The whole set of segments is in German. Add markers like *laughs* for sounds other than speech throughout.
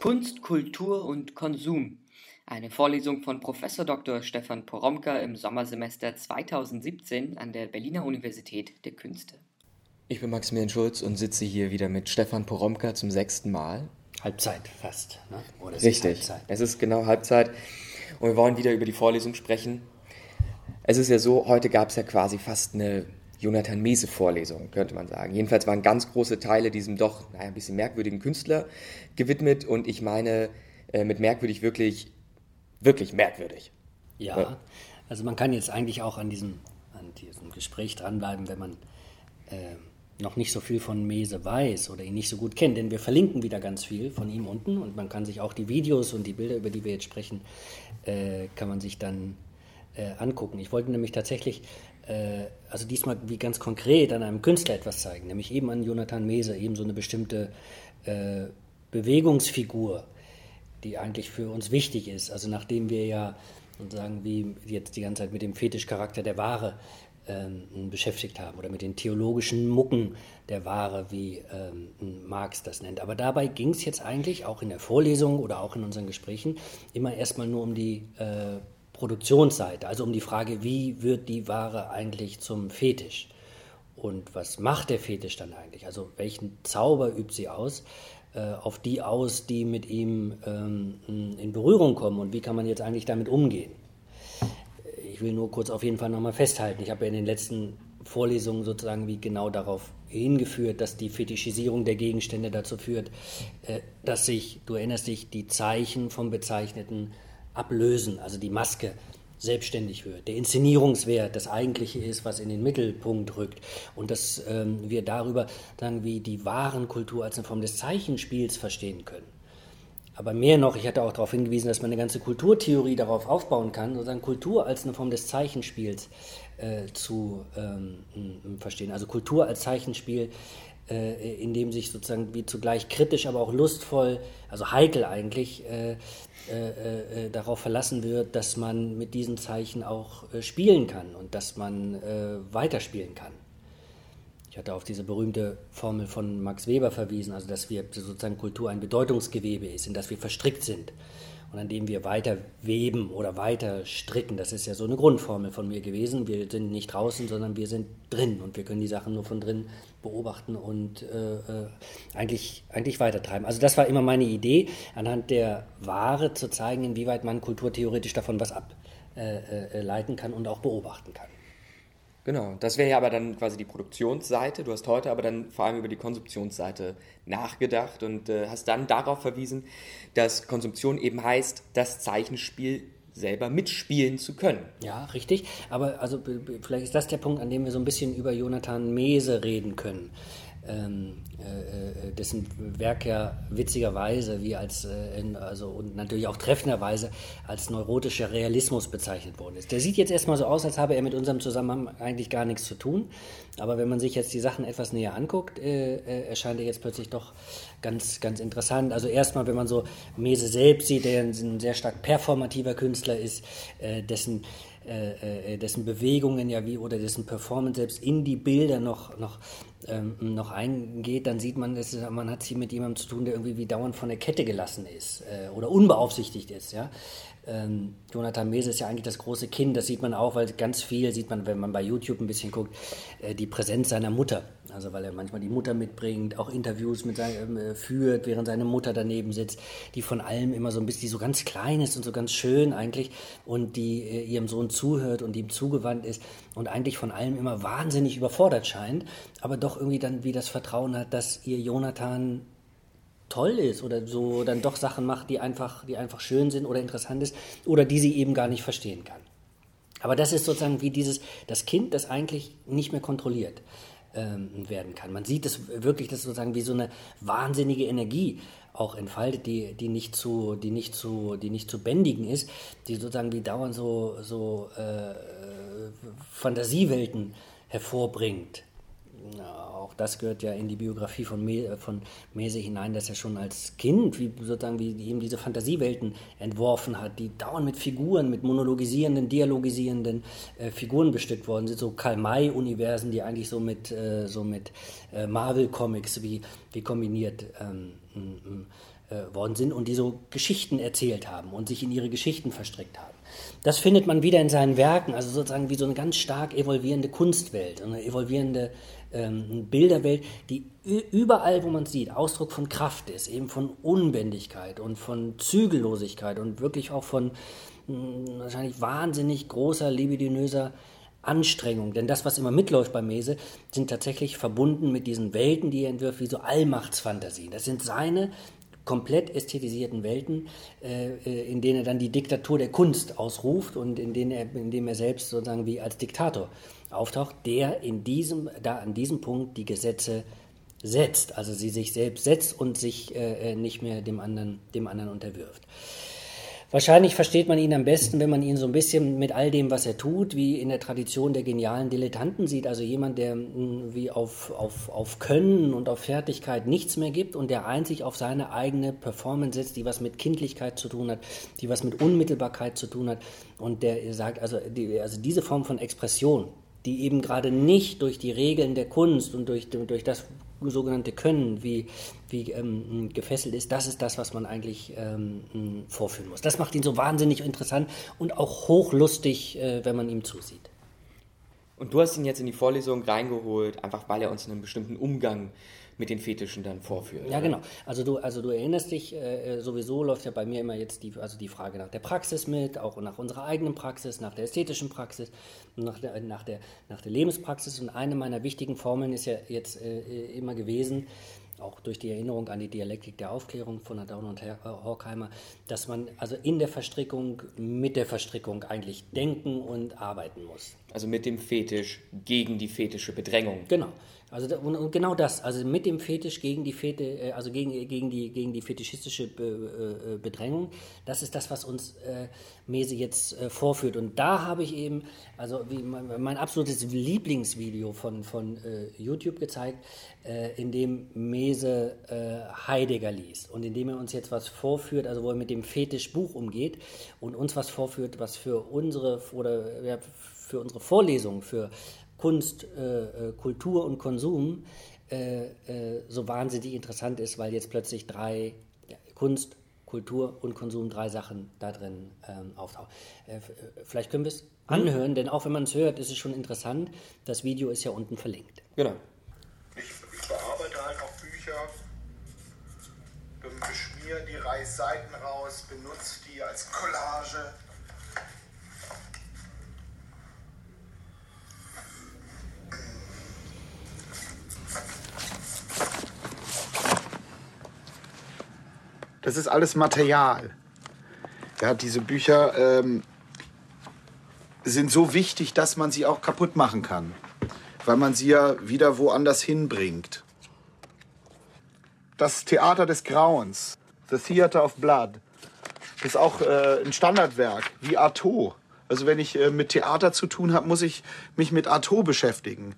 Kunst, Kultur und Konsum. Eine Vorlesung von Prof. Dr. Stefan Poromka im Sommersemester 2017 an der Berliner Universität der Künste. Ich bin Maximilian Schulz und sitze hier wieder mit Stefan Poromka zum sechsten Mal. Halbzeit fast, ne? Oder es Richtig, ist es ist genau Halbzeit und wir wollen wieder über die Vorlesung sprechen. Es ist ja so, heute gab es ja quasi fast eine Jonathan Mese Vorlesung, könnte man sagen. Jedenfalls waren ganz große Teile diesem doch naja, ein bisschen merkwürdigen Künstler gewidmet und ich meine äh, mit merkwürdig wirklich, wirklich merkwürdig. Ja, also man kann jetzt eigentlich auch an diesem, an diesem Gespräch dranbleiben, wenn man äh, noch nicht so viel von Mese weiß oder ihn nicht so gut kennt, denn wir verlinken wieder ganz viel von ihm unten und man kann sich auch die Videos und die Bilder, über die wir jetzt sprechen, äh, kann man sich dann äh, angucken. Ich wollte nämlich tatsächlich, also diesmal wie ganz konkret an einem Künstler etwas zeigen, nämlich eben an Jonathan Mese, eben so eine bestimmte äh, Bewegungsfigur, die eigentlich für uns wichtig ist. Also nachdem wir ja sozusagen wie jetzt die ganze Zeit mit dem Fetischcharakter der Ware ähm, beschäftigt haben oder mit den theologischen Mucken der Ware, wie ähm, Marx das nennt. Aber dabei ging es jetzt eigentlich auch in der Vorlesung oder auch in unseren Gesprächen immer erstmal nur um die äh, Produktionsseite, also um die Frage, wie wird die Ware eigentlich zum Fetisch? Und was macht der Fetisch dann eigentlich? Also welchen Zauber übt sie aus? Äh, auf die aus, die mit ihm ähm, in Berührung kommen und wie kann man jetzt eigentlich damit umgehen? Ich will nur kurz auf jeden Fall nochmal festhalten. Ich habe ja in den letzten Vorlesungen sozusagen wie genau darauf hingeführt, dass die Fetischisierung der Gegenstände dazu führt, äh, dass sich, du erinnerst dich, die Zeichen vom Bezeichneten ablösen, also die Maske selbstständig wird, der Inszenierungswert das Eigentliche ist, was in den Mittelpunkt rückt und dass ähm, wir darüber sagen, wie die Warenkultur als eine Form des Zeichenspiels verstehen können. Aber mehr noch, ich hatte auch darauf hingewiesen, dass man eine ganze Kulturtheorie darauf aufbauen kann, sozusagen Kultur als eine Form des Zeichenspiels äh, zu ähm, verstehen. Also Kultur als Zeichenspiel äh, in dem sich sozusagen wie zugleich kritisch, aber auch lustvoll, also heikel eigentlich, äh, äh, äh darauf verlassen wird, dass man mit diesen Zeichen auch äh, spielen kann und dass man äh, weiterspielen kann. Ich hatte auf diese berühmte Formel von Max Weber verwiesen, also dass wir sozusagen Kultur ein Bedeutungsgewebe ist, in das wir verstrickt sind und an dem wir weiter weben oder weiter stricken. Das ist ja so eine Grundformel von mir gewesen. Wir sind nicht draußen, sondern wir sind drin und wir können die Sachen nur von drin beobachten und äh, äh eigentlich, eigentlich weitertreiben. Also das war immer meine Idee, anhand der Ware zu zeigen, inwieweit man kulturtheoretisch davon was ableiten äh, äh kann und auch beobachten kann. Genau, das wäre ja aber dann quasi die Produktionsseite. Du hast heute aber dann vor allem über die Konsumptionsseite nachgedacht und äh, hast dann darauf verwiesen, dass Konsumption eben heißt, das Zeichenspiel selber mitspielen zu können. Ja, richtig. Aber also vielleicht ist das der Punkt, an dem wir so ein bisschen über Jonathan Mese reden können dessen Werk ja witzigerweise wie als äh, in, also und natürlich auch treffenderweise als neurotischer Realismus bezeichnet worden ist. Der sieht jetzt erstmal so aus, als habe er mit unserem Zusammenhang eigentlich gar nichts zu tun. Aber wenn man sich jetzt die Sachen etwas näher anguckt, äh, äh erscheint er jetzt plötzlich doch ganz, ganz interessant. Also erstmal, wenn man so Mese selbst sieht, der ein sehr stark performativer Künstler ist, äh, dessen äh, äh, dessen Bewegungen ja wie oder dessen Performance selbst in die Bilder noch, noch, ähm, noch eingeht, dann sieht man, dass man hat hier mit jemandem zu tun, der irgendwie wie dauernd von der Kette gelassen ist äh, oder unbeaufsichtigt ist. Ja? Ähm, Jonathan Mese ist ja eigentlich das große Kind, das sieht man auch, weil ganz viel sieht man, wenn man bei YouTube ein bisschen guckt, äh, die Präsenz seiner Mutter. Also weil er manchmal die Mutter mitbringt, auch Interviews mit seinem, äh, führt, während seine Mutter daneben sitzt, die von allem immer so ein bisschen, die so ganz klein ist und so ganz schön eigentlich und die äh, ihrem Sohn zuhört und ihm zugewandt ist und eigentlich von allem immer wahnsinnig überfordert scheint, aber doch irgendwie dann wie das Vertrauen hat, dass ihr Jonathan toll ist oder so dann doch Sachen macht, die einfach, die einfach schön sind oder interessant ist oder die sie eben gar nicht verstehen kann. Aber das ist sozusagen wie dieses, das Kind, das eigentlich nicht mehr kontrolliert ähm, werden kann. Man sieht es wirklich, das sozusagen wie so eine wahnsinnige Energie auch entfaltet, die, die, nicht zu, die, nicht zu, die nicht zu bändigen ist, die sozusagen wie dauernd so, so äh, Fantasiewelten hervorbringt. Auch das gehört ja in die Biografie von, Me, von Mese hinein, dass er schon als Kind, wie sozusagen wie ihm diese Fantasiewelten entworfen hat, die dauernd mit Figuren, mit monologisierenden, dialogisierenden äh, Figuren bestückt worden sind, so Karl-May-Universen, die eigentlich so mit, äh, so mit äh, Marvel-Comics wie, wie kombiniert ähm, äh, worden sind und die so Geschichten erzählt haben und sich in ihre Geschichten verstrickt haben. Das findet man wieder in seinen Werken, also sozusagen wie so eine ganz stark evolvierende Kunstwelt, eine evolvierende ähm, Bilderwelt, die überall, wo man sieht, Ausdruck von Kraft ist, eben von Unbändigkeit und von Zügellosigkeit und wirklich auch von mh, hm, wahrscheinlich wahnsinnig großer, libidinöser Anstrengung. Denn das, was immer mitläuft bei Mese, sind tatsächlich verbunden mit diesen Welten, die er entwirft, wie so Allmachtsfantasien. Das sind seine komplett ästhetisierten Welten, äh, äh, in denen er dann die Diktatur der Kunst ausruft und in denen er, in dem er selbst sozusagen wie als Diktator auftaucht, der in diesem, da an diesem Punkt die Gesetze setzt, also sie sich selbst setzt und sich äh, äh nicht mehr dem anderen, dem anderen unterwirft. Wahrscheinlich versteht man ihn am besten, wenn man ihn so ein bisschen mit all dem, was er tut, wie in der Tradition der genialen Dilettanten sieht. Also jemand, der hm, wie auf, auf, auf Können und auf Fertigkeit nichts mehr gibt und der einzig auf seine eigene Performance setzt, die was mit Kindlichkeit zu tun hat, die was mit Unmittelbarkeit zu tun hat. Und der sagt, also, die, also diese Form von Expression, die eben gerade nicht durch die Regeln der Kunst und durch, durch das sogenannte Können, wie, wie ähm, gefesselt ist, das ist das, was man eigentlich ähm, vorführen muss. Das macht ihn so wahnsinnig interessant und auch hochlustig, äh, wenn man ihm zusieht. Und du hast ihn jetzt in die Vorlesung reingeholt, einfach weil er uns einen bestimmten Umgang mit den Fetischen dann vorführt. Ja, genau. Also du, also du erinnerst dich, äh, äh, sowieso läuft ja bei mir immer jetzt die, also die Frage nach der Praxis mit, auch nach unserer eigenen Praxis, nach der ästhetischen Praxis, nach der, nach der, nach der Lebenspraxis. Und eine meiner wichtigen Formeln ist ja jetzt äh, äh immer gewesen, auch durch die Erinnerung an die Dialektik der Aufklärung von Adorno und Horkheimer, dass man also in der Verstrickung mit der Verstrickung eigentlich denken und arbeiten muss. Also mit dem Fetisch gegen die fetische Bedrängung. Genau. Also und genau das, also mit dem Fetisch gegen die Fete, äh, also gegen, gegen, die, gegen die fetischistische äh, äh, Bedrängung, das ist das, was uns äh, Mese jetzt äh, vorführt. Und da habe ich eben, also mein, mein absolutes Lieblingsvideo von, von äh, YouTube gezeigt, in dem Mese Heidegger liest und in dem er uns jetzt was vorführt, also wo er mit dem Fetischbuch umgeht und uns was vorführt, was für unsere oder ja, für unsere Vorlesung, für Kunst, äh, äh, Kultur und Konsum äh, äh, so wahnsinnig interessant ist, weil jetzt plötzlich drei ja, Kunst, Kultur und Konsum drei Sachen da drin ähm, auftauchen. Äh, vielleicht können wir es anhören, denn auch wenn man es hört, ist es schon interessant. Das Video ist ja unten verlinkt. Genau. Ich, ich bearbeite halt auch Bücher, beschmiere die Reißseiten raus, benutze die als Collage Das ist alles Material. Ja, diese Bücher ähm, sind so wichtig, dass man sie auch kaputt machen kann, weil man sie ja wieder woanders hinbringt. Das Theater des Grauens, The Theater of Blood, ist auch äh, ein Standardwerk, wie Artaud. Also wenn ich äh, mit Theater zu tun habe, muss ich mich mit Artaud beschäftigen.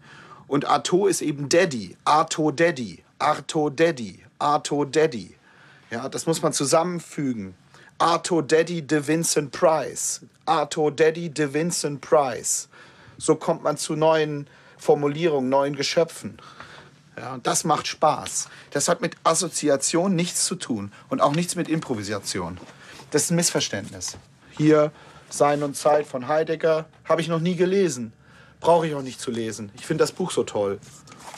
Und Artaud ist eben Daddy, Artaud Daddy, Artaud Daddy, Artaud Daddy. Ja, das muss man zusammenfügen. Arthur Daddy de Vincent Price. Arthur Daddy de Vincent Price. So kommt man zu neuen Formulierungen, neuen Geschöpfen. Ja, das macht Spaß. Das hat mit Assoziation nichts zu tun und auch nichts mit Improvisation. Das ist ein Missverständnis. Hier Sein und Zeit von Heidegger habe ich noch nie gelesen. Brauche ich auch nicht zu lesen. Ich finde das Buch so toll.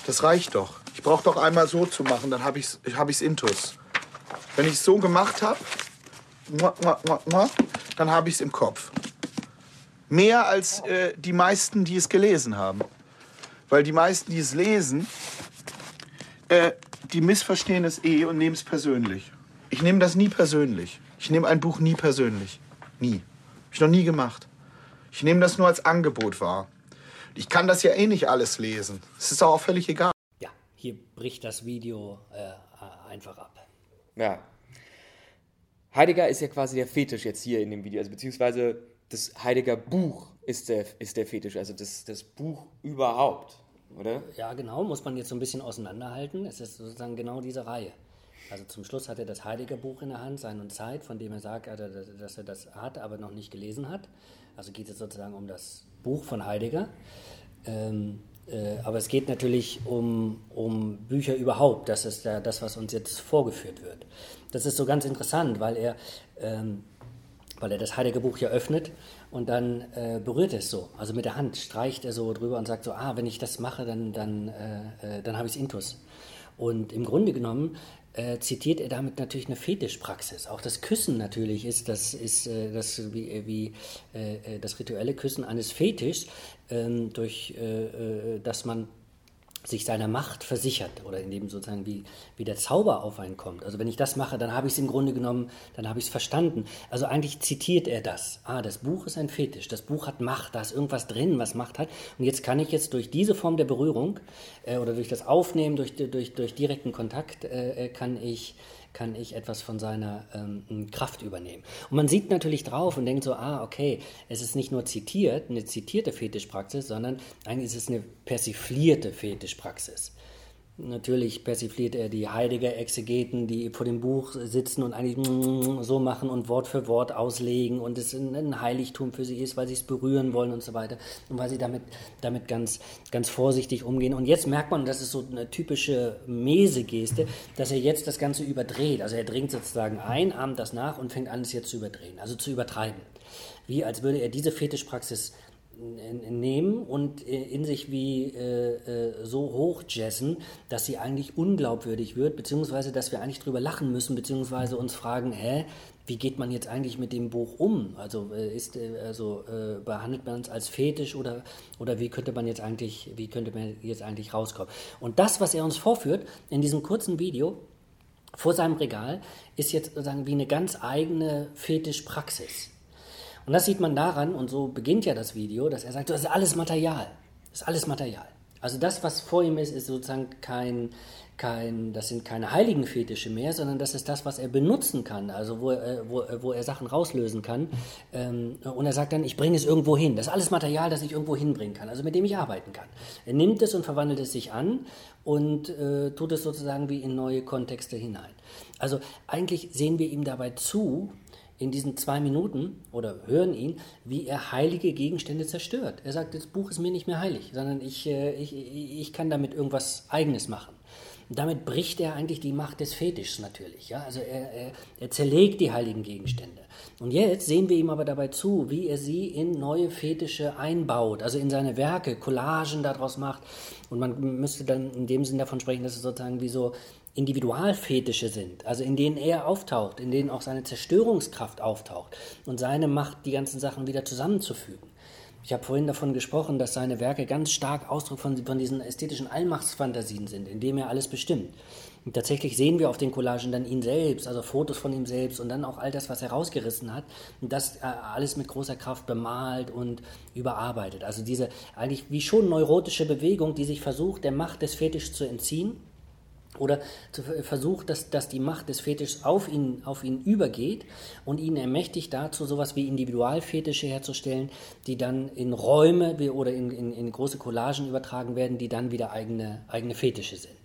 Das reicht doch. Ich brauche doch einmal so zu machen, dann habe ich es hab intus. Wenn ich es so gemacht habe, dann habe ich es im Kopf. Mehr als äh, die meisten, die es gelesen haben. Weil die meisten, die es lesen, äh, die missverstehen es eh und nehmen es persönlich. Ich nehme das nie persönlich. Ich nehme ein Buch nie persönlich. Nie. Habe ich noch nie gemacht. Ich nehme das nur als Angebot wahr. Ich kann das ja eh nicht alles lesen. Es ist auch völlig egal. Ja, hier bricht das Video äh, einfach ab. Ja. Heidegger ist ja quasi der Fetisch jetzt hier in dem Video, also beziehungsweise das Heidegger Buch ist der, ist der Fetisch, also das, das Buch überhaupt, oder? Ja, genau, muss man jetzt so ein bisschen auseinanderhalten. Es ist sozusagen genau diese Reihe. Also zum Schluss hat er das Heidegger Buch in der Hand, Sein und Zeit, von dem er sagt, dass er das hat, aber noch nicht gelesen hat. Also geht es sozusagen um das Buch von Heidegger. Ähm, Äh, aber es geht natürlich um, um Bücher überhaupt. Das ist ja das, was uns jetzt vorgeführt wird. Das ist so ganz interessant, weil er, ähm, weil er das Heilige Buch ja öffnet und dann äh, berührt er es so. Also mit der Hand streicht er so drüber und sagt so, ah, wenn ich das mache, dann, dann, äh, äh dann habe ich es intus. Und im Grunde genommen äh, zitiert er damit natürlich eine Fetischpraxis. Auch das Küssen natürlich ist das, ist, äh, das wie, äh, wie äh, äh, das rituelle Küssen eines Fetischs, ähm, durch äh, dass man sich seiner Macht versichert oder indem sozusagen wie, wie der Zauber auf einen kommt. Also wenn ich das mache, dann habe ich es im Grunde genommen, dann habe ich es verstanden. Also eigentlich zitiert er das. Ah, das Buch ist ein Fetisch, das Buch hat Macht, da ist irgendwas drin, was Macht hat. Und jetzt kann ich jetzt durch diese Form der Berührung äh, oder durch das Aufnehmen, durch, durch, durch direkten Kontakt, äh, äh kann ich kann ich etwas von seiner ähm, Kraft übernehmen. Und man sieht natürlich drauf und denkt so, ah, okay, es ist nicht nur zitiert, eine zitierte Fetischpraxis, sondern eigentlich ist es eine persiflierte Fetischpraxis. Natürlich persifliert er die Heidegger-Exegeten, die vor dem Buch sitzen und eigentlich so machen und Wort für Wort auslegen und es ein Heiligtum für sie ist, weil sie es berühren wollen und so weiter und weil sie damit, damit ganz, ganz vorsichtig umgehen. Und jetzt merkt man, das ist so eine typische Mese-Geste, dass er jetzt das Ganze überdreht. Also er dringt sozusagen ein, ahmt das nach und fängt an, es jetzt zu überdrehen, also zu übertreiben. Wie als würde er diese Fetischpraxis nehmen und äh, in sich wie äh, äh, so hoch jazzen, dass sie eigentlich unglaubwürdig wird, beziehungsweise dass wir eigentlich drüber lachen müssen, beziehungsweise uns fragen, hä, wie geht man jetzt eigentlich mit dem Buch um? Also äh, ist äh, also äh, behandelt man es als Fetisch oder oder wie könnte man jetzt eigentlich wie könnte man jetzt eigentlich rauskommen? Und das, was er uns vorführt in diesem kurzen Video vor seinem Regal, ist jetzt sozusagen wie eine ganz eigene Fetischpraxis. Und das sieht man daran, und so beginnt ja das Video, dass er sagt, das ist alles Material. Das ist alles Material. Also das, was vor ihm ist, ist sozusagen kein, kein, das sind keine heiligen Fetische mehr, sondern das ist das, was er benutzen kann, also wo, er, wo, wo er Sachen rauslösen kann. Ähm, und er sagt dann, ich bringe es irgendwo hin. Das ist alles Material, das ich irgendwo hinbringen kann, also mit dem ich arbeiten kann. Er nimmt es und verwandelt es sich an und äh, tut es sozusagen wie in neue Kontexte hinein. Also eigentlich sehen wir ihm dabei zu, in diesen zwei Minuten oder hören ihn, wie er heilige Gegenstände zerstört. Er sagt, das Buch ist mir nicht mehr heilig, sondern ich, äh, ich, ich kann damit irgendwas Eigenes machen. Damit bricht er eigentlich die Macht des Fetischs natürlich. Ja? Also er, er, er zerlegt die heiligen Gegenstände. Und jetzt sehen wir ihm aber dabei zu, wie er sie in neue Fetische einbaut, also in seine Werke, Collagen daraus macht. Und man müsste dann in dem Sinn davon sprechen, dass es sozusagen wie so Individualfetische sind, also in denen er auftaucht, in denen auch seine Zerstörungskraft auftaucht und seine Macht, die ganzen Sachen wieder zusammenzufügen. Ich habe vorhin davon gesprochen, dass seine Werke ganz stark Ausdruck von, von diesen ästhetischen Allmachtsfantasien sind, in dem er alles bestimmt. Und tatsächlich sehen wir auf den Collagen dann ihn selbst, also Fotos von ihm selbst und dann auch all das, was er rausgerissen hat. Und das äh, alles mit großer Kraft bemalt und überarbeitet. Also diese eigentlich wie schon neurotische Bewegung, die sich versucht, der Macht des Fetischs zu entziehen oder versucht, dass, dass die Macht des Fetischs auf ihn, auf ihn übergeht und ihn ermächtigt dazu, sowas wie Individualfetische herzustellen, die dann in Räume oder in, in, in große Collagen übertragen werden, die dann wieder eigene, eigene Fetische sind.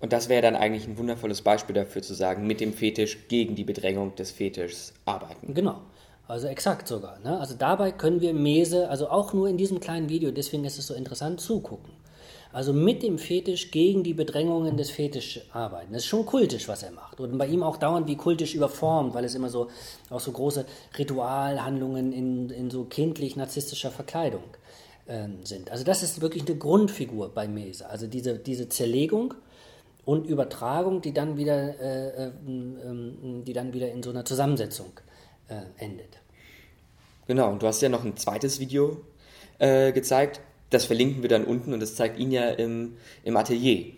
Und das wäre dann eigentlich ein wundervolles Beispiel dafür zu sagen, mit dem Fetisch gegen die Bedrängung des Fetischs arbeiten. Genau. Also exakt sogar. Ne? Also dabei können wir Mese, also auch nur in diesem kleinen Video, deswegen ist es so interessant, zugucken. Also mit dem Fetisch gegen die Bedrängungen des Fetisch arbeiten. Das ist schon kultisch, was er macht. Und bei ihm auch dauernd wie kultisch überformt, weil es immer so auch so große Ritualhandlungen in, in so kindlich-narzisstischer Verkleidung äh, sind. Also das ist wirklich eine Grundfigur bei Mese. Also diese, diese Zerlegung und Übertragung, die dann wieder, äh, äh, die dann wieder in so einer Zusammensetzung äh, endet. Genau, und du hast ja noch ein zweites Video äh, gezeigt, das verlinken wir dann unten und das zeigt ihn ja im, im Atelier.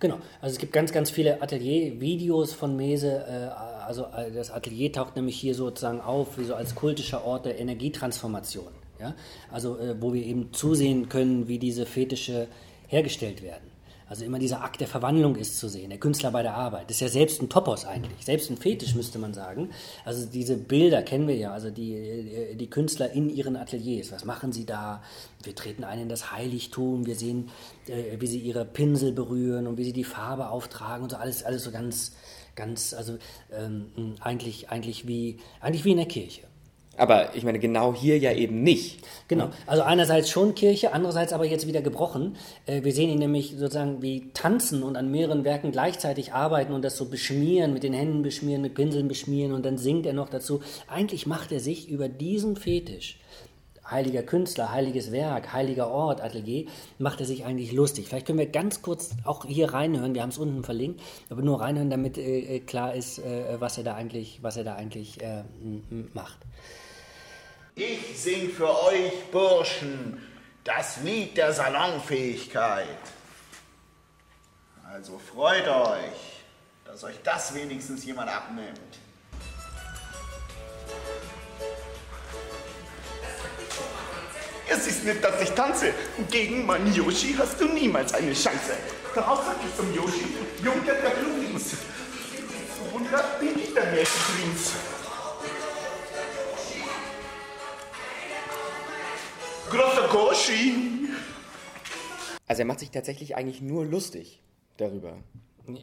Genau, also es gibt ganz, ganz viele Atelier-Videos von Mese. Äh, also äh, das Atelier taucht nämlich hier sozusagen auf, wie so als kultischer Ort der Energietransformation. Ja? Also äh, wo wir eben zusehen können, wie diese Fetische hergestellt werden. Also immer dieser Akt der Verwandlung ist zu sehen, der Künstler bei der Arbeit. Das ist ja selbst ein Topos eigentlich, selbst ein Fetisch müsste man sagen. Also diese Bilder kennen wir ja, also die, die Künstler in ihren Ateliers. Was machen sie da? Wir treten ein in das Heiligtum, wir sehen, äh, wie sie ihre Pinsel berühren und wie sie die Farbe auftragen und so alles, alles so ganz, ganz, also ähm, eigentlich, eigentlich, wie, eigentlich wie in der Kirche. Aber ich meine, genau hier ja eben nicht. Genau, also einerseits schon Kirche, andererseits aber jetzt wieder gebrochen. Äh, wir sehen ihn nämlich sozusagen wie tanzen und an mehreren Werken gleichzeitig arbeiten und das so beschmieren, mit den Händen beschmieren, mit Pinseln beschmieren und dann singt er noch dazu. Eigentlich macht er sich über diesen Fetisch heiliger Künstler, heiliges Werk, heiliger Ort, Atelier, macht er sich eigentlich lustig. Vielleicht können wir ganz kurz auch hier reinhören, wir haben es unten verlinkt, aber nur reinhören, damit äh, klar ist, äh, was er da eigentlich, was er da eigentlich äh, macht. Ich sing für euch Burschen das Lied der Salonfähigkeit. Also freut euch, dass euch das wenigstens jemand abnimmt. Es ist nicht, dass ich tanze. Gegen meinen Yoshi hast du niemals eine Chance. Daraus sag ich zum Yoshi, Junge der Blumis. 100 bin ich der Märchenprinz. Großer Koshi. Also er macht sich tatsächlich eigentlich nur lustig darüber.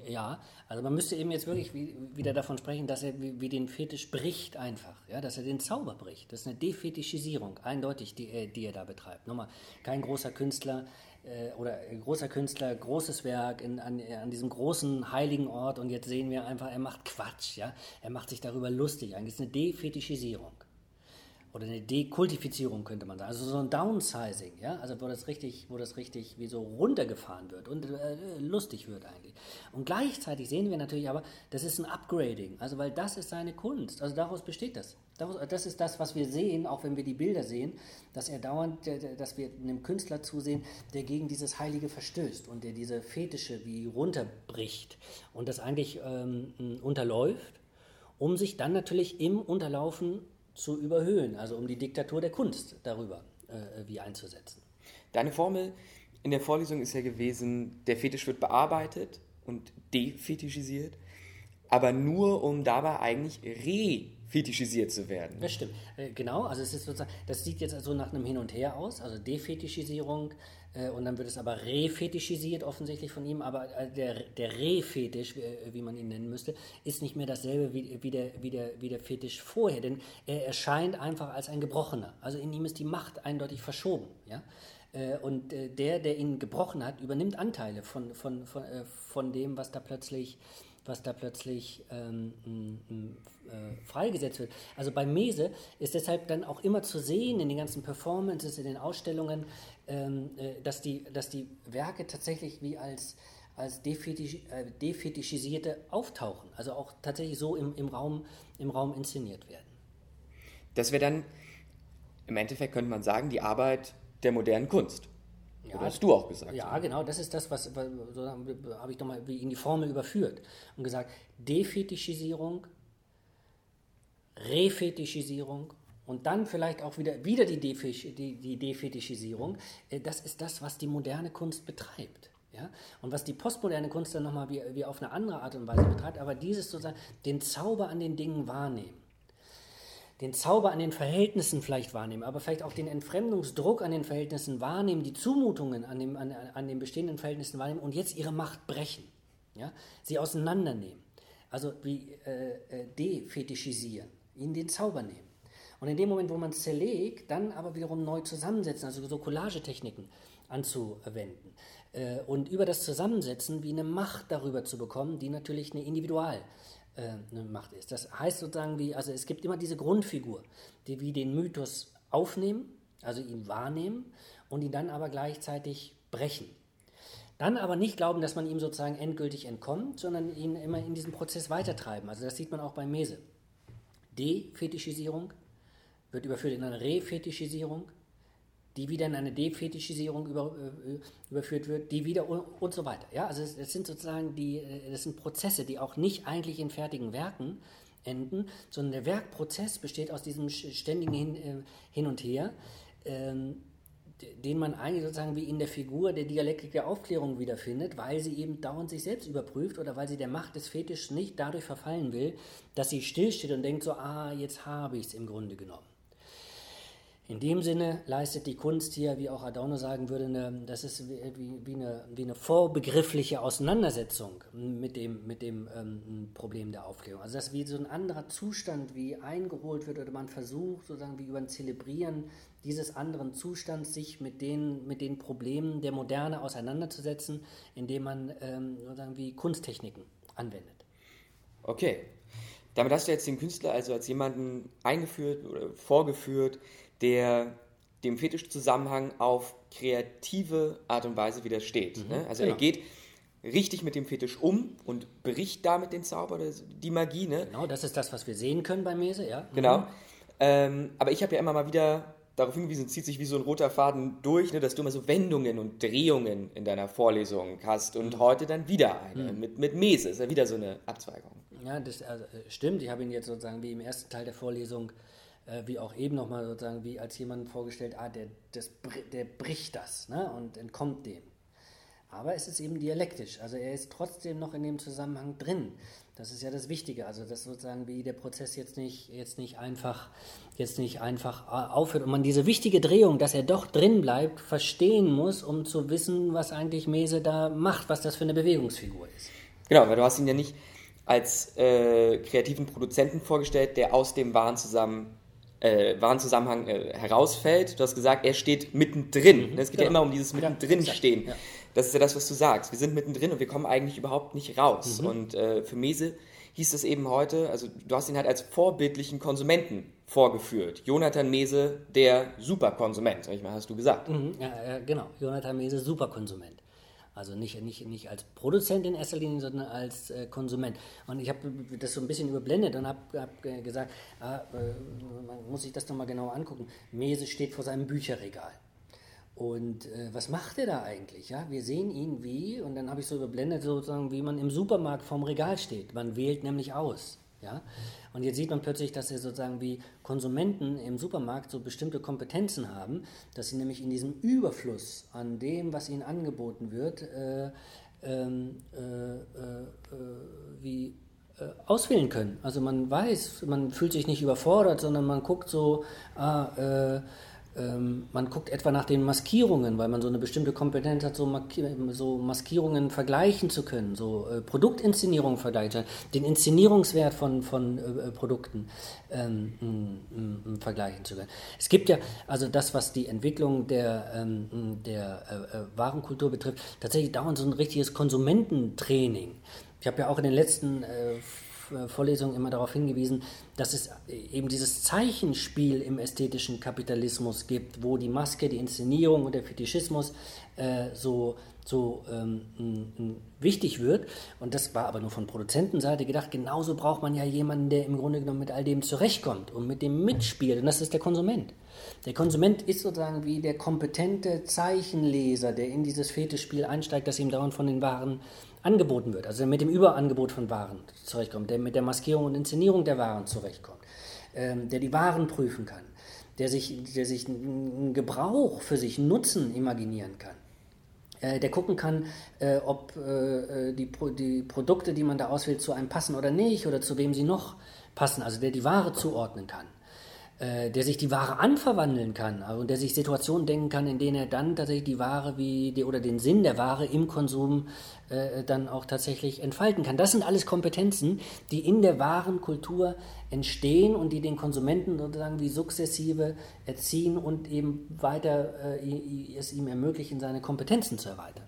Ja, also man müsste eben jetzt wirklich wieder davon sprechen, dass er wie, den Fetisch bricht einfach, ja, dass er den Zauber bricht. Das ist eine Defetischisierung, eindeutig, die, die er da betreibt. Nochmal, kein großer Künstler äh, oder großer Künstler, großes Werk in, an, an diesem großen heiligen Ort und jetzt sehen wir einfach, er macht Quatsch, ja, er macht sich darüber lustig. Eigentlich ist eine Defetischisierung oder eine Dekultifizierung könnte man sagen, also so ein Downsizing, ja, also wo das richtig, wo das richtig wie so runtergefahren wird und äh, lustig wird eigentlich. Und gleichzeitig sehen wir natürlich aber, das ist ein Upgrading, also weil das ist seine Kunst, also daraus besteht das. Daraus, das ist das, was wir sehen, auch wenn wir die Bilder sehen, dass er dauernd, dass wir einem Künstler zusehen, der gegen dieses Heilige verstößt und der diese Fetische wie runterbricht und das eigentlich ähm, unterläuft, um sich dann natürlich im Unterlaufen zu überhöhen, also um die Diktatur der Kunst darüber äh, wie einzusetzen. Deine Formel in der Vorlesung ist ja gewesen, der Fetisch wird bearbeitet und defetischisiert, aber nur um dabei eigentlich refetischisiert zu werden. Das stimmt, äh, genau. Also es ist sozusagen, das sieht jetzt also nach einem Hin und Her aus, also Defetischisierung, äh, und dann wird es aber refetischisiert offensichtlich von ihm, aber äh, der, der Re-Fetisch, wie man ihn nennen müsste, ist nicht mehr dasselbe wie, wie, der, wie, der, wie der Fetisch vorher, denn er erscheint einfach als ein Gebrochener. Also in ihm ist die Macht eindeutig verschoben. Ja? Und der, der ihn gebrochen hat, übernimmt Anteile von, von, von, von dem, was da plötzlich was da plötzlich ähm, äh, freigesetzt wird. Also bei Mese ist deshalb dann auch immer zu sehen in den ganzen Performances, in den Ausstellungen, ähm, äh, dass, die, dass die Werke tatsächlich wie als, als defetisch, äh, defetischisierte auftauchen, also auch tatsächlich so im, im, Raum, im Raum inszeniert werden. Das wäre dann, im Endeffekt könnte man sagen, die Arbeit der modernen Kunst. Ja, Oder hast du auch gesagt. Ja, genau, das ist das, was, was so habe ich nochmal in die Formel überführt und gesagt, Defetischisierung, Refetischisierung und dann vielleicht auch wieder, wieder die, Defisch, die, die Defetischisierung, äh, das ist das, was die moderne Kunst betreibt. Ja? Und was die postmoderne Kunst dann nochmal wie, wie auf eine andere Art und Weise betreibt, aber dieses sozusagen, den Zauber an den Dingen wahrnehmen. Den Zauber an den Verhältnissen vielleicht wahrnehmen, aber vielleicht auch den Entfremdungsdruck an den Verhältnissen wahrnehmen, die Zumutungen an, dem, an, an den bestehenden Verhältnissen wahrnehmen und jetzt ihre Macht brechen. Ja? Sie auseinandernehmen. Also wie äh, äh defetischisieren, ihnen den Zauber nehmen. Und in dem Moment, wo man zerlegt, dann aber wiederum neu zusammensetzen, also so Collagetechniken anzuwenden. Äh, und über das Zusammensetzen wie eine Macht darüber zu bekommen, die natürlich eine Individual äh, eine Macht ist. Das heißt sozusagen wie, also es gibt immer diese Grundfigur, die wie den Mythos aufnehmen, also ihn wahrnehmen und ihn dann aber gleichzeitig brechen. Dann aber nicht glauben, dass man ihm sozusagen endgültig entkommt, sondern ihn immer in diesem Prozess weitertreiben. Also das sieht man auch bei Mese. Defetischisierung, wird überführt in eine Refetischisierung, die wieder in eine Defetischisierung über, äh, überführt wird, die wieder und, so weiter. Ja, also es, es, sind sozusagen die, äh, das sind Prozesse, die auch nicht eigentlich in fertigen Werken enden, sondern der Werkprozess besteht aus diesem ständigen Hin, äh, hin und Her, ähm, den man eigentlich sozusagen wie in der Figur der Dialektik der Aufklärung wiederfindet, weil sie eben dauernd sich selbst überprüft oder weil sie der Macht des Fetischs nicht dadurch verfallen will, dass sie stillsteht und denkt so, ah, jetzt habe ich es im Grunde genommen. In dem Sinne leistet die Kunst hier, wie auch Adorno sagen würde, eine, das ist wie, wie, eine, wie eine vorbegriffliche Auseinandersetzung mit dem, mit dem ähm, Problem der Aufklärung. Also dass wie so ein anderer Zustand wie eingeholt wird oder man versucht, sozusagen wie über ein Zelebrieren dieses anderen Zustands sich mit den, mit den Problemen der Moderne auseinanderzusetzen, indem man ähm, sozusagen wie Kunsttechniken anwendet. Okay. Damit hast du jetzt den Künstler also als jemanden eingeführt oder vorgeführt, der dem Fetischzusammenhang auf kreative Art und Weise widersteht. Mhm, ne? Also genau. er geht richtig mit dem Fetisch um und bricht damit den Zauber, die Magie. Ne? Genau, das ist das, was wir sehen können bei Mese, ja. Mhm. Genau. Ähm, aber ich habe ja immer mal wieder darauf hingewiesen, zieht sich wie so ein roter Faden durch, ne, dass du immer so Wendungen und Drehungen in deiner Vorlesung hast und mhm. heute dann wieder eine mhm. mit, mit Mese, ist ja wieder so eine Abzweigung. Ja, das also, stimmt. Ich habe ihn jetzt sozusagen wie im ersten Teil der Vorlesung äh, wie auch eben nochmal sozusagen wie als jemand vorgestellt, ah, der, das, der bricht das ne, und entkommt dem. Aber es ist eben dialektisch, also er ist trotzdem noch in dem Zusammenhang drin. Das ist ja das Wichtige, also dass sozusagen wie der Prozess jetzt nicht, jetzt nicht einfach, jetzt nicht einfach äh, aufhört und man diese wichtige Drehung, dass er doch drin bleibt, verstehen muss, um zu wissen, was eigentlich Mese da macht, was das für eine Bewegungsfigur ist. Genau, weil du hast ihn ja nicht als äh, kreativen Produzenten vorgestellt, der aus dem Wahn zusammen äh, Warenzusammenhang äh, herausfällt. Du hast gesagt, er steht mittendrin. Mhm, es geht ja. ja immer um dieses mittendrin stehen. Ja. Das ist ja das, was du sagst. Wir sind mittendrin und wir kommen eigentlich überhaupt nicht raus. Mhm. Und äh, für Mese hieß es eben heute, also du hast ihn halt als vorbildlichen Konsumenten vorgeführt. Jonathan Mese, der Superkonsument, hast du gesagt. Mhm, ja, genau. Jonathan Mese, Superkonsument. Also nicht, nicht, nicht als Produzent in erster Linie, sondern als äh, Konsument. Und ich habe das so ein bisschen überblendet und habe hab gesagt, ah, äh, man muss sich das nochmal genau angucken. Mese steht vor seinem Bücherregal. Und äh, was macht er da eigentlich? Ja, wir sehen ihn wie, und dann habe ich so überblendet, sozusagen, wie man im Supermarkt vorm Regal steht. Man wählt nämlich aus. Ja? Und jetzt sieht man plötzlich, dass er sozusagen wie Konsumenten im Supermarkt so bestimmte Kompetenzen haben, dass sie nämlich in diesem Überfluss an dem, was ihnen angeboten wird, äh, ähm, äh, äh, wie äh, auswählen können. Also man weiß, man fühlt sich nicht überfordert, sondern man guckt so, ah, äh, ähm, man guckt etwa nach den Maskierungen, weil man so eine bestimmte Kompetenz hat, so, so Maskierungen vergleichen zu können, so äh, Produktinszenierungen vergleichen, den Inszenierungswert von, von äh, Produkten ähm, m, m, vergleichen zu können. Es gibt ja, also das, was die Entwicklung der, ähm, der äh, äh Warenkultur betrifft, tatsächlich dauernd so ein richtiges Konsumententraining. Ich habe ja auch in den letzten äh, äh, Vorlesungen immer darauf hingewiesen, dass es eben dieses Zeichenspiel im ästhetischen Kapitalismus gibt, wo die Maske, die Inszenierung und der Fetischismus äh, so, so ähm, wichtig wird. Und das war aber nur von Produzentenseite gedacht. Genauso braucht man ja jemanden, der im Grunde genommen mit all dem zurechtkommt und mit dem mitspielt. Und das ist der Konsument. Der Konsument ist sozusagen wie der kompetente Zeichenleser, der in dieses Fetischspiel einsteigt, das ihm dauernd von den Waren angeboten wird, also mit dem Überangebot von Waren zurechtkommt, der mit der Maskierung und Inszenierung der Waren zurechtkommt, ähm, der die Waren prüfen kann, der sich, der sich einen Gebrauch für sich Nutzen imaginieren kann, der gucken kann, äh, ob äh, die, die Produkte, die man da auswählt, zu einem passen oder nicht oder zu wem sie noch passen, also der die Ware zuordnen kann. Äh, der sich die Ware anverwandeln kann also, und der sich Situationen denken kann, in denen er dann tatsächlich die Ware wie die, oder den Sinn der Ware im Konsum äh, dann auch tatsächlich entfalten kann. Das sind alles Kompetenzen, die in der Warenkultur entstehen und die den Konsumenten sozusagen wie sukzessive erziehen und eben weiter äh, es ihm ermöglichen, seine Kompetenzen zu erweitern.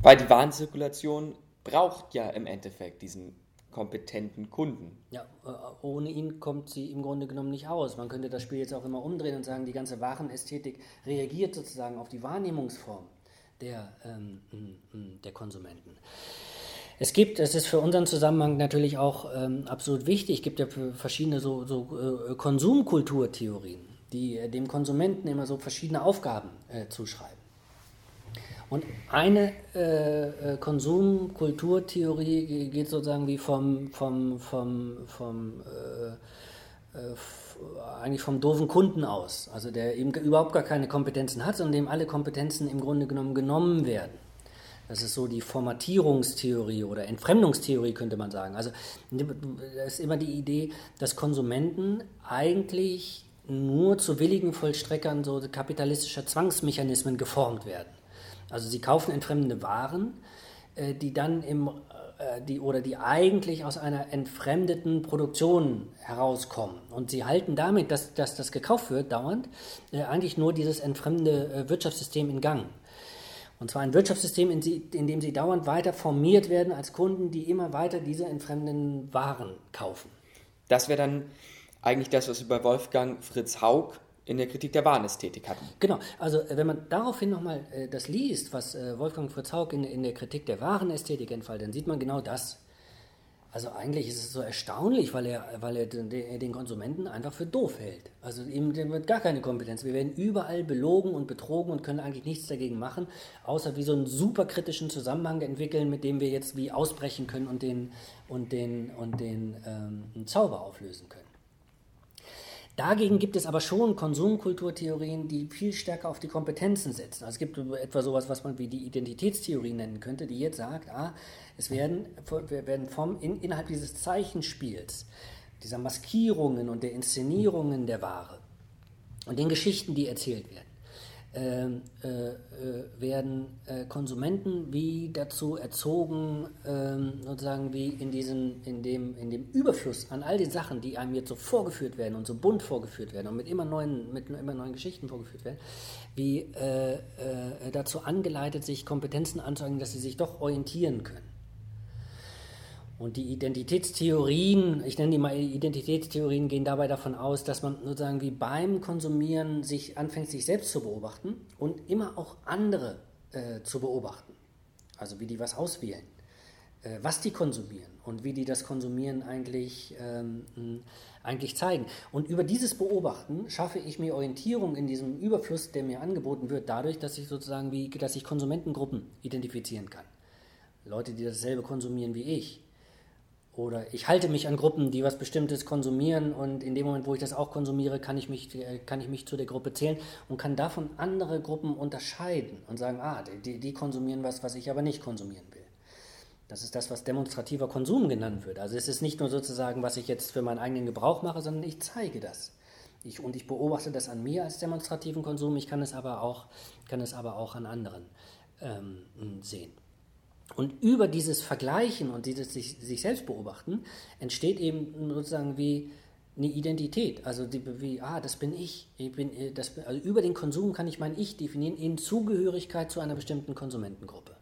Weil die Warenzirkulation braucht ja im Endeffekt diesen kompetenten Kunden. Ja, äh, ohne ihn kommt sie im Grunde genommen nicht aus. Man könnte das Spiel jetzt auch immer umdrehen und sagen, die ganze Warenästhetik reagiert sozusagen auf die Wahrnehmungsform der, ähm, der Konsumenten. Es gibt, es ist für unseren Zusammenhang natürlich auch ähm, absolut wichtig, es gibt ja verschiedene so, so äh, Konsumkulturtheorien, die äh, dem Konsumenten immer so verschiedene Aufgaben äh, zuschreiben. Und eine äh, äh, Konsumkulturtheorie geht sozusagen wie vom, vom, vom, vom äh, äh eigentlich vom doofen Kunden aus, also der eben überhaupt gar keine Kompetenzen hat, sondern dem alle Kompetenzen im Grunde genommen genommen werden. Das ist so die Formatierungstheorie oder Entfremdungstheorie, könnte man sagen. Also das ist immer die Idee, dass Konsumenten eigentlich nur zu willigen Vollstreckern so kapitalistischer Zwangsmechanismen geformt werden. Also sie kaufen entfremdende Waren, äh, die dann im äh, die oder die eigentlich aus einer entfremdeten Produktion herauskommen. Und sie halten damit, dass, dass das gekauft wird, dauernd, äh, eigentlich nur dieses entfremdende äh, Wirtschaftssystem in Gang. Und zwar ein Wirtschaftssystem, in, sie, in, dem sie dauernd weiter formiert werden als Kunden, die immer weiter diese entfremdenden Waren kaufen. Das wäre dann eigentlich das, was wir bei Wolfgang Fritz Haug in der Kritik der Warenästhetik hatten. Genau, also äh, wenn man daraufhin nochmal äh, das liest, was äh, Wolfgang Fritz Haug in, in der Kritik der Warenästhetik entfaltet, dann sieht man genau das. Also eigentlich ist es so erstaunlich, weil er, weil er den, den Konsumenten einfach für doof hält. Also ihm wird gar keine Kompetenz. Wir werden überall belogen und betrogen und können eigentlich nichts dagegen machen, außer wie so einen superkritischen Zusammenhang entwickeln, mit dem wir jetzt wie ausbrechen können und den, und den, und den ähm, Zauber auflösen können. Dagegen gibt es aber schon Konsumkulturtheorien, die viel stärker auf die Kompetenzen setzen. Also es gibt etwa sowas, was man wie die Identitätstheorie nennen könnte, die jetzt sagt, ah, es werden, werden vom, in, innerhalb dieses Zeichenspiels, dieser Maskierungen und der Inszenierungen der Ware und den Geschichten, die erzählt werden, äh, äh, werden äh, Konsumenten wie dazu erzogen, ähm, sozusagen wie in, diesen, in, dem, in dem Überfluss an all den Sachen, die einem jetzt so vorgeführt werden und so bunt vorgeführt werden und mit immer neuen, mit immer neuen Geschichten vorgeführt werden, wie äh, dazu angeleitet, sich Kompetenzen anzueignen, dass sie sich doch orientieren können. Und die Identitätstheorien, ich nenne die mal Identitätstheorien, gehen dabei davon aus, dass man sozusagen wie beim Konsumieren sich anfängt, sich selbst zu beobachten und immer auch andere äh, zu beobachten. Also wie die was auswählen, äh, was die konsumieren und wie die das Konsumieren eigentlich, ähm, eigentlich zeigen. Und über dieses Beobachten schaffe ich mir Orientierung in diesem Überfluss, der mir angeboten wird, dadurch, dass ich sozusagen wie, dass ich Konsumentengruppen identifizieren kann. Leute, die dasselbe konsumieren wie ich oder ich halte mich an Gruppen, die was Bestimmtes konsumieren und in dem Moment, wo ich das auch konsumiere, kann ich mich, äh, kann ich mich zu der Gruppe zählen und kann davon andere Gruppen unterscheiden und sagen, ah, die, die konsumieren was, was ich aber nicht konsumieren will. Das ist das, was demonstrativer Konsum genannt wird. Also es ist nicht nur sozusagen, was ich jetzt für meinen eigenen Gebrauch mache, sondern ich zeige das. Ich, und ich beobachte das an mir als demonstrativen Konsum, ich kann es aber auch, kann es aber auch an anderen ähm, sehen. Und über dieses Vergleichen und dieses sich, sich selbst beobachten entsteht eben sozusagen wie eine Identität. Also die, wie, ah, das bin ich. ich bin, äh, das, also über den Konsum kann ich mein Ich definieren in Zugehörigkeit zu einer bestimmten Konsumentengruppe.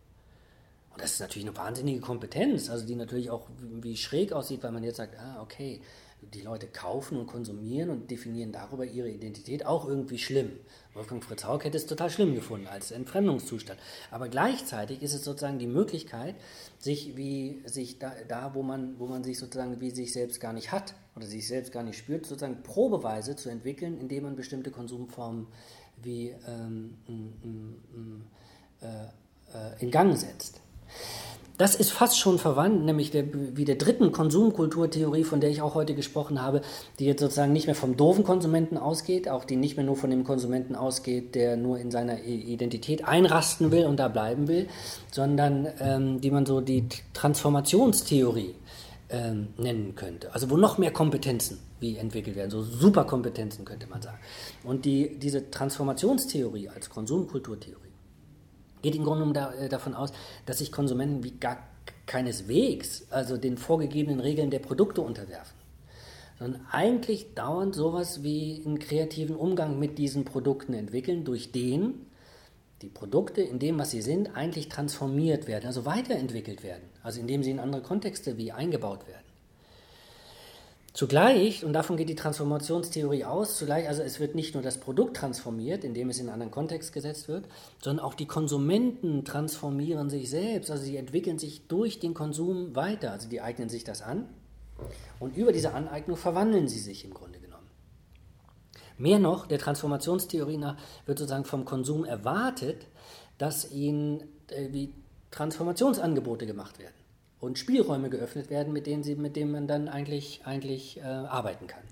Und das ist natürlich eine wahnsinnige Kompetenz, also die natürlich auch wie schräg aussieht, weil man jetzt sagt, ah, okay, die Leute kaufen und konsumieren und definieren darüber ihre Identität auch irgendwie schlimm. Wolfgang Fritz Haug hätte es total schlimm gefunden als Entfremdungszustand. Aber gleichzeitig ist es sozusagen die Möglichkeit, sich wie sich da, da, wo man wo man sich sozusagen wie sich selbst gar nicht hat oder sich selbst gar nicht spürt, sozusagen probeweise zu entwickeln, indem man bestimmte Konsumformen wie ähm, äh, äh, in Gang setzt. Das ist fast schon verwandt, nämlich der, wie der dritten Konsumkulturtheorie, von der ich auch heute gesprochen habe, die jetzt sozusagen nicht mehr vom doofen Konsumenten ausgeht, auch die nicht mehr nur von dem Konsumenten ausgeht, der nur in seiner Identität einrasten will und da bleiben will, sondern ähm, die man so die Transformationstheorie ähm, nennen könnte. Also wo noch mehr Kompetenzen wie entwickelt werden, so Superkompetenzen könnte man sagen. Und die, diese Transformationstheorie als Konsumkulturtheorie geht im Grunde genommen da, äh, davon aus, dass sich Konsumenten wie gar keineswegs, also den vorgegebenen Regeln der Produkte unterwerfen, sondern eigentlich dauernd sowas wie einen kreativen Umgang mit diesen Produkten entwickeln, durch den die Produkte in dem, was sie sind, eigentlich transformiert werden, also weiterentwickelt werden, also indem sie in andere Kontexte wie eingebaut werden. Zugleich, und davon geht die Transformationstheorie aus, zugleich, also es wird nicht nur das Produkt transformiert, indem es in einen anderen Kontext gesetzt wird, sondern auch die Konsumenten transformieren sich selbst, also sie entwickeln sich durch den Konsum weiter, also die eignen sich das an und über diese Aneignung verwandeln sie sich im Grunde genommen. Mehr noch, der Transformationstheorie nach wird sozusagen vom Konsum erwartet, dass ihnen äh, wie Transformationsangebote gemacht werden und Spielräume geöffnet werden, mit denen, sie, mit denen man dann eigentlich, eigentlich äh, arbeiten kann.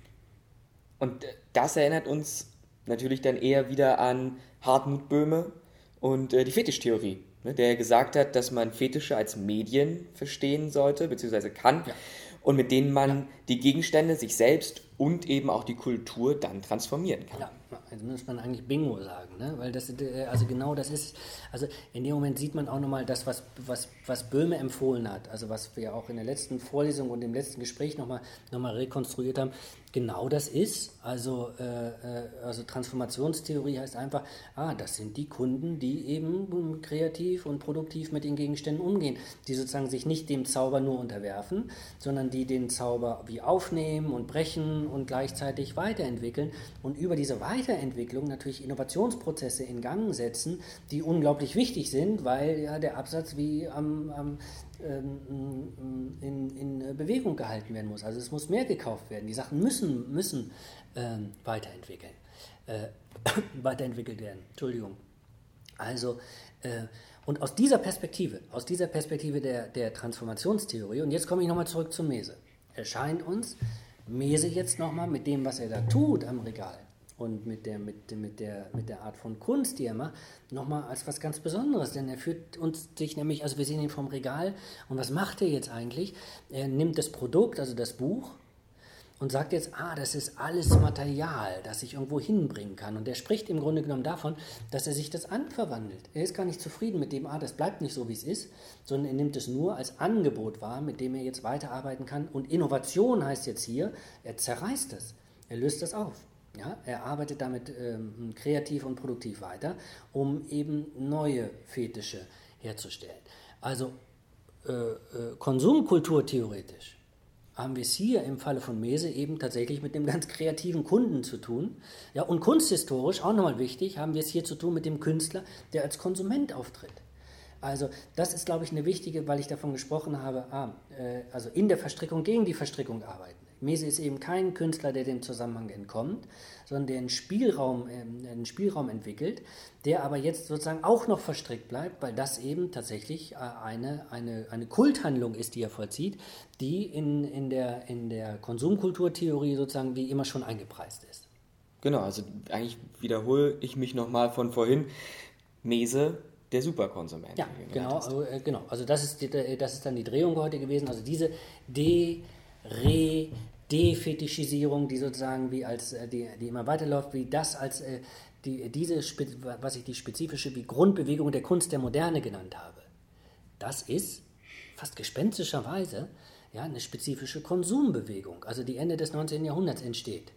Und das erinnert uns natürlich dann eher wieder an Hartmut Böhme und äh, die Fetischtheorie, ne, der gesagt hat, dass man Fetische als Medien verstehen sollte, beziehungsweise kann, ja. und mit denen man ja. die Gegenstände sich selbst und eben auch die Kultur dann transformieren kann. Ja, also muss man eigentlich Bingo sagen, ne? weil das, äh, also genau das ist, also in dem Moment sieht man auch nochmal das, was, was, was Böhme empfohlen hat, also was wir auch in der letzten Vorlesung und im letzten Gespräch nochmal noch mal rekonstruiert haben, genau das ist. Also, äh, äh, also Transformationstheorie heißt einfach, ah, das sind die Kunden, die eben kreativ und produktiv mit den Gegenständen umgehen, die sozusagen sich nicht dem Zauber nur unterwerfen, sondern die den Zauber wie aufnehmen und brechen und gleichzeitig weiterentwickeln und über diese Weiterentwicklung natürlich Innovationsprozesse in Gang setzen, die unglaublich wichtig sind, weil ja der Absatz wie am, am in, in, Bewegung gehalten werden muss. Also es muss mehr gekauft werden. Die Sachen müssen, müssen ähm, weiterentwickeln, äh, *coughs* weiterentwickelt werden. Entschuldigung. Also, äh, und aus dieser Perspektive, aus dieser Perspektive der, der Transformationstheorie, und jetzt komme ich nochmal zurück zum Mese, erscheint uns Mese jetzt nochmal mit dem, was er da tut am Regal, und mit der, mit, mit, der, mit der Art von Kunst, die er macht, nochmal als was ganz Besonderes. Denn er führt uns sich nämlich, also wir sehen ihn vom Regal und was macht er jetzt eigentlich? Er nimmt das Produkt, also das Buch, und sagt jetzt, ah, das ist alles Material, das ich irgendwo hinbringen kann. Und er spricht im Grunde genommen davon, dass er sich das anverwandelt. Er ist gar nicht zufrieden mit dem, ah, das bleibt nicht so, wie es ist, sondern er nimmt es nur als Angebot wahr, mit dem er jetzt weiterarbeiten kann. Und Innovation heißt jetzt hier, er zerreißt es, er löst das auf. Ja, er arbeitet damit ähm, kreativ und produktiv weiter, um eben neue Fetische herzustellen. Also äh, äh, Konsumkultur theoretisch haben wir es hier im Falle von Mese eben tatsächlich mit dem ganz kreativen Kunden zu tun. Ja, und kunsthistorisch, auch nochmal wichtig, haben wir es hier zu tun mit dem Künstler, der als Konsument auftritt. Also das ist, glaube ich, eine wichtige, weil ich davon gesprochen habe, ah, äh, also in der Verstrickung gegen die Verstrickung arbeiten. Mese ist eben kein Künstler, der dem Zusammenhang entkommt, sondern der einen Spielraum, äh, einen Spielraum entwickelt, der aber jetzt sozusagen auch noch verstrickt bleibt, weil das eben tatsächlich äh, eine, eine, eine Kulthandlung ist, die er vollzieht, die in, in, der, in der Konsumkulturtheorie sozusagen wie immer schon eingepreist ist. Genau, also eigentlich wiederhole ich mich nochmal von vorhin. Mese der Superkonsument. Ja, genau, also, äh, genau. Also das ist, die, das ist dann die Drehung heute gewesen. Also diese De, Re, Defetischisierung, die sozusagen wie als, äh, die, die immer weiterläuft, wie das als äh, die, diese, was ich die spezifische wie Grundbewegung der Kunst der Moderne genannt habe. Das ist fast gespenstischerweise ja, eine spezifische Konsumbewegung, also die Ende des 19. Jahrhunderts entsteht.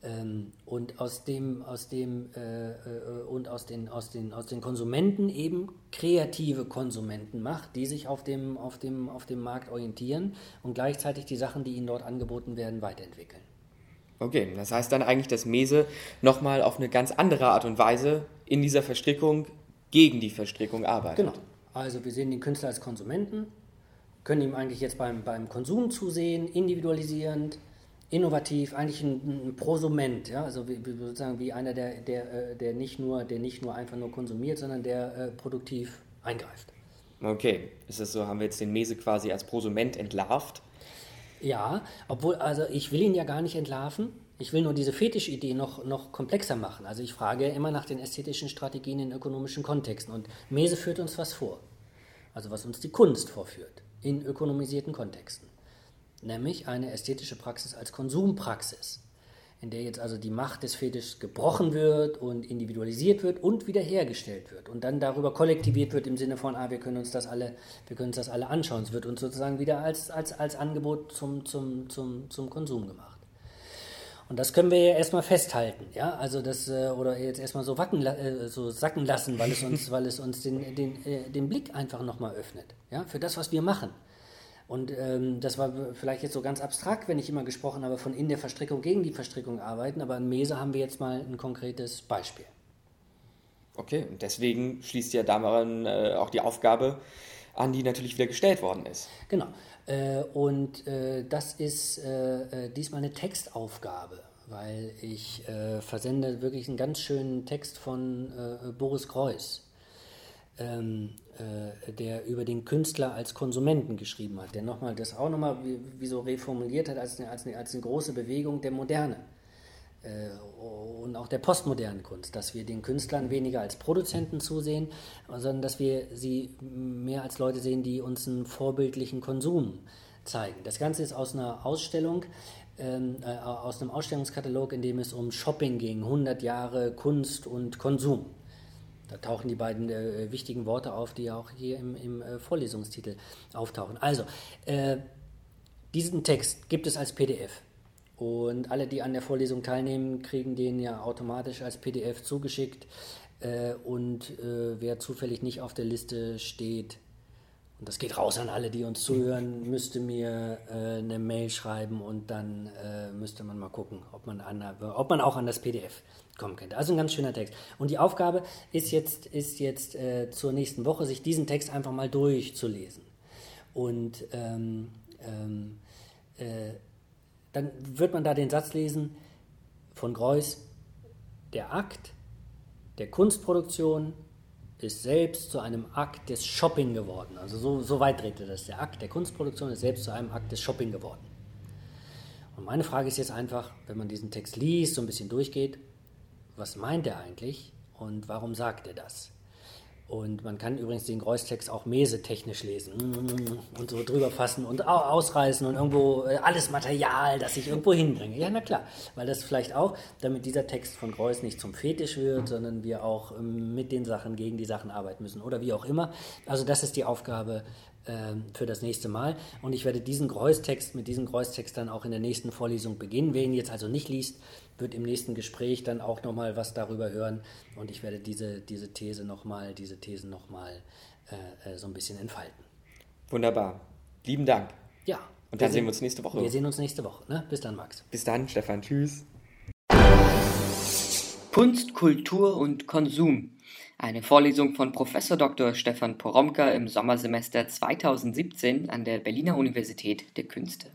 Ähm, und aus dem, aus dem äh, äh, und aus den, aus, den, aus den Konsumenten eben kreative Konsumenten macht, die sich auf dem, auf, dem, auf dem Markt orientieren und gleichzeitig die Sachen, die ihnen dort angeboten werden, weiterentwickeln. Okay, das heißt dann eigentlich, dass Mese nochmal auf eine ganz andere Art und Weise in dieser Verstrickung gegen die Verstrickung arbeitet. Genau. Also wir sehen den Künstler als Konsumenten, können ihm eigentlich jetzt beim, beim Konsum zusehen, individualisierend, innovativ, eigentlich ein, ein Prosument, ja? also wie, sozusagen wie einer, der, der, äh, der, nicht nur, der nicht nur einfach nur konsumiert, sondern der äh, produktiv eingreift. Okay, ist es so, haben wir jetzt den Mese quasi als Prosument entlarvt? Ja, obwohl, also ich will ihn ja gar nicht entlarven. Ich will nur diese Fetischidee noch, noch komplexer machen. Also ich frage immer nach den ästhetischen Strategien in ökonomischen Kontexten. Und Mese führt uns was vor. Also was uns die Kunst vorführt in ökonomisierten Kontexten nämlich eine ästhetische Praxis als Konsumpraxis, in der jetzt also die Macht des Fetischs gebrochen wird und individualisiert wird und wiederhergestellt wird und dann darüber kollektiviert wird im Sinne von, ah, wir können uns das alle, wir können uns das alle anschauen. Es wird uns sozusagen wieder als, als, als Angebot zum, zum, zum, zum Konsum gemacht. Und das können wir ja erstmal festhalten, ja, also das, äh, oder jetzt erstmal so, wacken, äh, so sacken lassen, weil es uns, *laughs* weil es uns den, den, äh, den Blick einfach nochmal öffnet, ja, für das, was wir machen. Und ähm, das war vielleicht jetzt so ganz abstrakt, wenn ich immer gesprochen habe von in der Verstrickung gegen die Verstrickung arbeiten, aber in Mese haben wir jetzt mal ein konkretes Beispiel. Okay, und deswegen schließt ja daran äh, auch die Aufgabe an, die natürlich wieder gestellt worden ist. Genau. Äh, und äh, das ist äh, äh, diesmal eine Textaufgabe, weil ich äh, versende wirklich einen ganz schönen Text von Boris Kreuß ähm, äh, der über den Künstler als Konsumenten geschrieben hat, der nochmal das auch nochmal wie, wie so reformuliert hat als eine, als, eine, als eine große Bewegung der Moderne äh, und auch der postmodernen Kunst, dass wir den Künstlern weniger als Produzenten zusehen, sondern dass wir sie mehr als Leute sehen, die uns einen vorbildlichen Konsum zeigen. Das Ganze ist aus einer Ausstellung ähm, äh, aus einem Ausstellungskatalog, in dem es um Shopping ging, 100 Jahre Kunst und Konsum. Da tauchen die beiden äh, wichtigen Worte auf, die auch hier im, im äh, Vorlesungstitel auftauchen. Also, äh, diesen Text gibt es als PDF. Und alle, die an der Vorlesung teilnehmen, kriegen den ja automatisch als PDF zugeschickt. Äh, und äh, wer zufällig nicht auf der Liste steht, und das geht raus an alle, die uns zuhören, müsste mir äh, eine Mail schreiben und dann äh, müsste man mal gucken, ob man, an, ob man auch an das PDF kommen könnte. Also ein ganz schöner Text. Und die Aufgabe ist jetzt, ist jetzt äh, zur nächsten Woche, sich diesen Text einfach mal durchzulesen. Und ähm, ähm, äh, dann wird man da den Satz lesen von Greuß, der Akt der Kunstproduktion ist selbst zu einem Akt des Shopping geworden. Also so, so weit dreht er das. Der Akt der Kunstproduktion ist selbst zu einem Akt des Shopping geworden. Und meine Frage ist jetzt einfach, wenn man diesen Text liest, so ein bisschen durchgeht, was meint er eigentlich und warum sagt er das? Und man kann übrigens den Greuß-Text auch mesetechnisch lesen und so drüber fassen und ausreißen und irgendwo äh, alles Material, das ich irgendwo hinbringe. Ja, na klar, weil das vielleicht auch, damit dieser Text von Greuß nicht zum Fetisch wird, sondern wir auch ähm, mit den Sachen gegen die Sachen arbeiten müssen oder wie auch immer. Also das ist die Aufgabe für das nächste Mal. Und ich werde diesen Greuß-Text mit diesem Greuß-Text dann auch in der nächsten Vorlesung beginnen. Wer ihn jetzt also nicht liest, wird im nächsten Gespräch dann auch nochmal was darüber hören und ich werde diese, diese These nochmal, diese Thesen nochmal äh, äh, so ein bisschen entfalten. Wunderbar. Lieben Dank. Ja. Und dann sehen wir uns nächste Woche. Wir sehen uns nächste Woche. Ne? Bis dann, Max. Bis dann, Stefan. Tschüss. Kunst, Kultur und Konsum. Eine Vorlesung von Prof. Dr. Stefan Poromka im Sommersemester 2017 an der Berliner Universität der Künste.